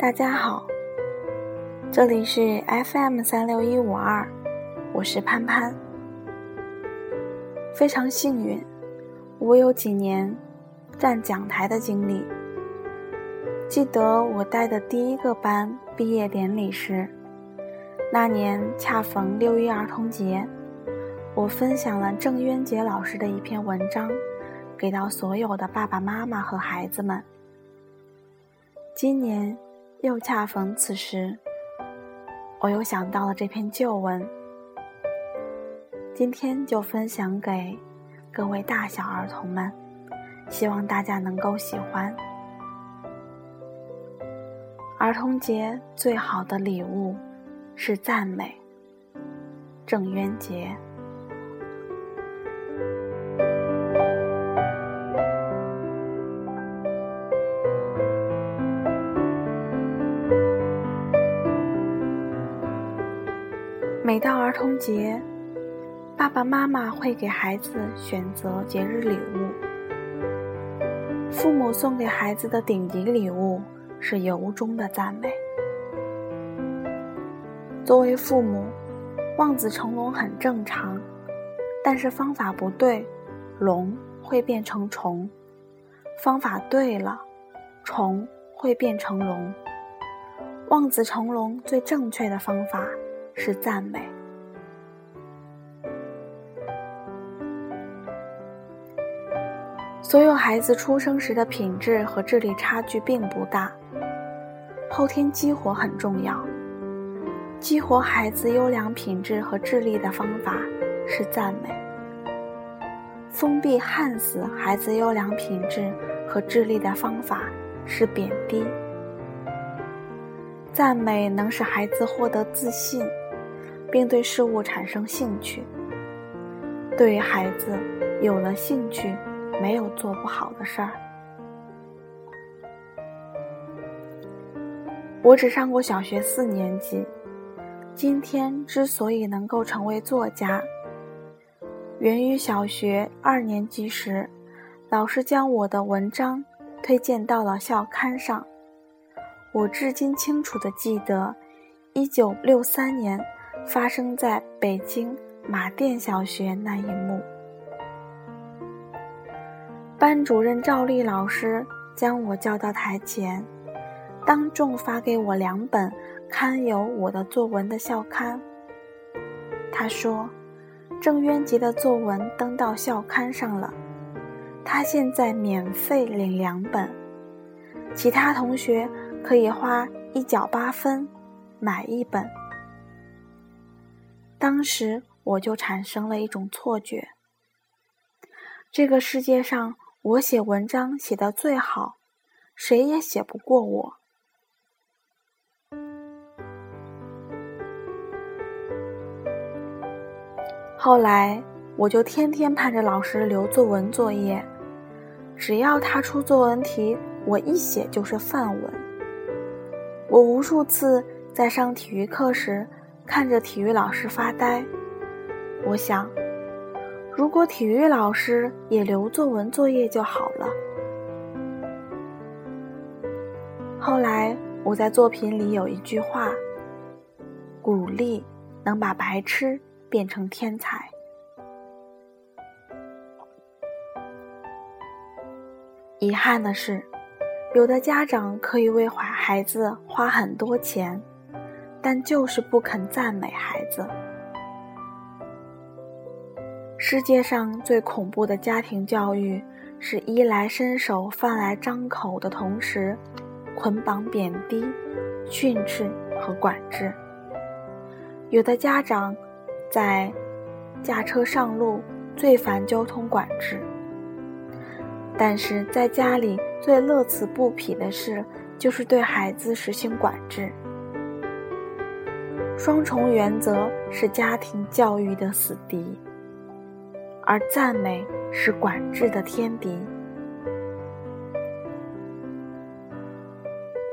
大家好，这里是 FM 三六一五二，我是潘潘。非常幸运，我有几年站讲台的经历。记得我带的第一个班毕业典礼时，那年恰逢六一儿童节，我分享了郑渊洁老师的一篇文章，给到所有的爸爸妈妈和孩子们。今年。又恰逢此时，我又想到了这篇旧文，今天就分享给各位大小儿童们，希望大家能够喜欢。儿童节最好的礼物是赞美。郑渊洁。每到儿童节，爸爸妈妈会给孩子选择节日礼物。父母送给孩子的顶级礼物是由衷的赞美。作为父母，望子成龙很正常，但是方法不对，龙会变成虫；方法对了，虫会变成龙。望子成龙最正确的方法。是赞美。所有孩子出生时的品质和智力差距并不大，后天激活很重要。激活孩子优良品质和智力的方法是赞美。封闭焊死孩子优良品质和智力的方法是贬低。赞美能使孩子获得自信。并对事物产生兴趣。对于孩子，有了兴趣，没有做不好的事儿。我只上过小学四年级，今天之所以能够成为作家，源于小学二年级时，老师将我的文章推荐到了校刊上。我至今清楚的记得，一九六三年。发生在北京马甸小学那一幕，班主任赵丽老师将我叫到台前，当众发给我两本刊有我的作文的校刊。他说：“郑渊洁的作文登到校刊上了，他现在免费领两本，其他同学可以花一角八分买一本。”当时我就产生了一种错觉：这个世界上，我写文章写的最好，谁也写不过我。后来，我就天天盼着老师留作文作业，只要他出作文题，我一写就是范文。我无数次在上体育课时。看着体育老师发呆，我想，如果体育老师也留作文作业就好了。后来我在作品里有一句话，鼓励能把白痴变成天才。遗憾的是，有的家长可以为孩孩子花很多钱。但就是不肯赞美孩子。世界上最恐怖的家庭教育，是衣来伸手、饭来张口的同时，捆绑、贬低、训斥和管制。有的家长在驾车上路最烦交通管制，但是在家里最乐此不疲的事，就是对孩子实行管制。双重原则是家庭教育的死敌，而赞美是管制的天敌。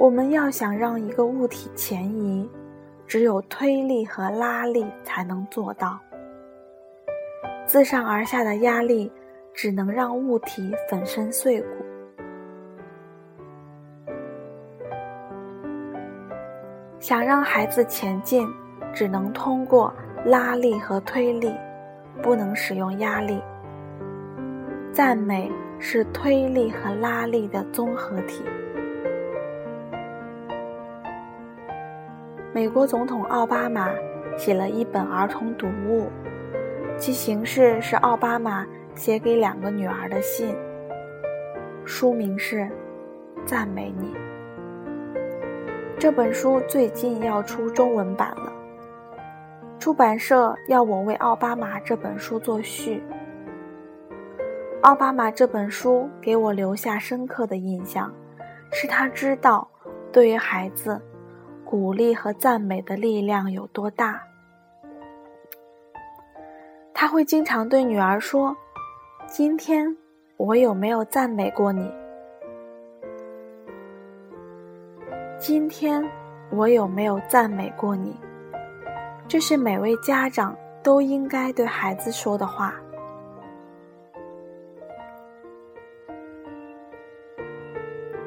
我们要想让一个物体前移，只有推力和拉力才能做到。自上而下的压力只能让物体粉身碎骨。想让孩子前进，只能通过拉力和推力，不能使用压力。赞美是推力和拉力的综合体。美国总统奥巴马写了一本儿童读物，其形式是奥巴马写给两个女儿的信。书名是《赞美你》。这本书最近要出中文版了，出版社要我为奥巴马这本书作序。奥巴马这本书给我留下深刻的印象，是他知道对于孩子，鼓励和赞美的力量有多大。他会经常对女儿说：“今天我有没有赞美过你？今天我有没有赞美过你？”这是每位家长都应该对孩子说的话。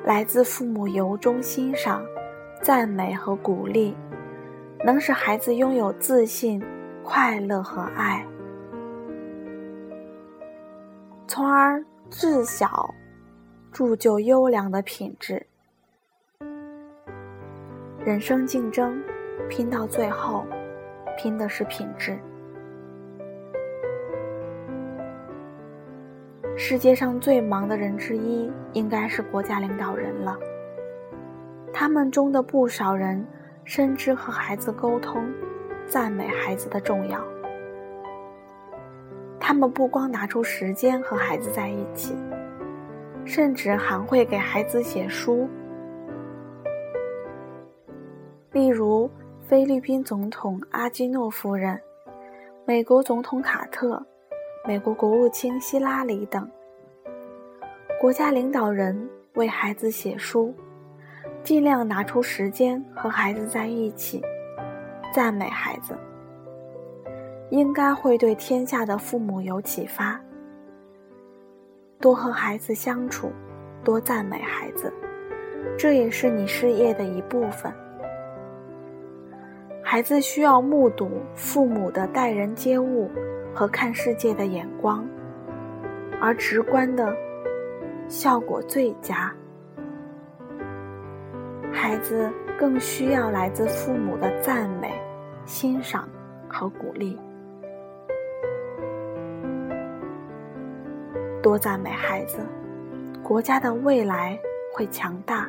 来自父母由衷欣赏、赞美和鼓励，能使孩子拥有自信、快乐和爱，从而自小铸就优良的品质。人生竞争，拼到最后，拼的是品质。世界上最忙的人之一，应该是国家领导人了。他们中的不少人深知和孩子沟通、赞美孩子的重要。他们不光拿出时间和孩子在一起，甚至还会给孩子写书。例如，菲律宾总统阿基诺夫人、美国总统卡特。美国国务卿希拉里等国家领导人为孩子写书，尽量拿出时间和孩子在一起，赞美孩子，应该会对天下的父母有启发。多和孩子相处，多赞美孩子，这也是你事业的一部分。孩子需要目睹父母的待人接物。和看世界的眼光，而直观的效果最佳。孩子更需要来自父母的赞美、欣赏和鼓励。多赞美孩子，国家的未来会强大。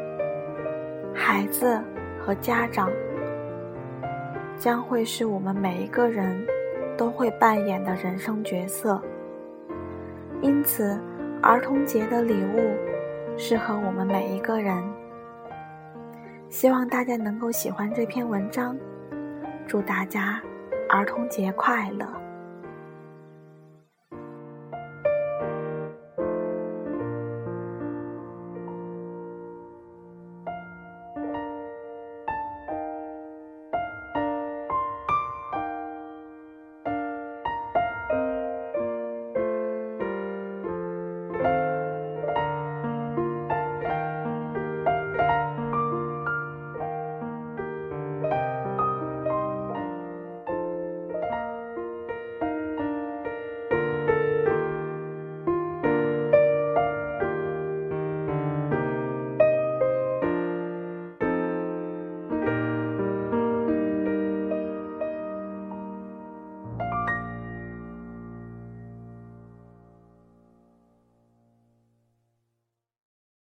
孩子和家长。将会是我们每一个人都会扮演的人生角色。因此，儿童节的礼物适合我们每一个人。希望大家能够喜欢这篇文章，祝大家儿童节快乐！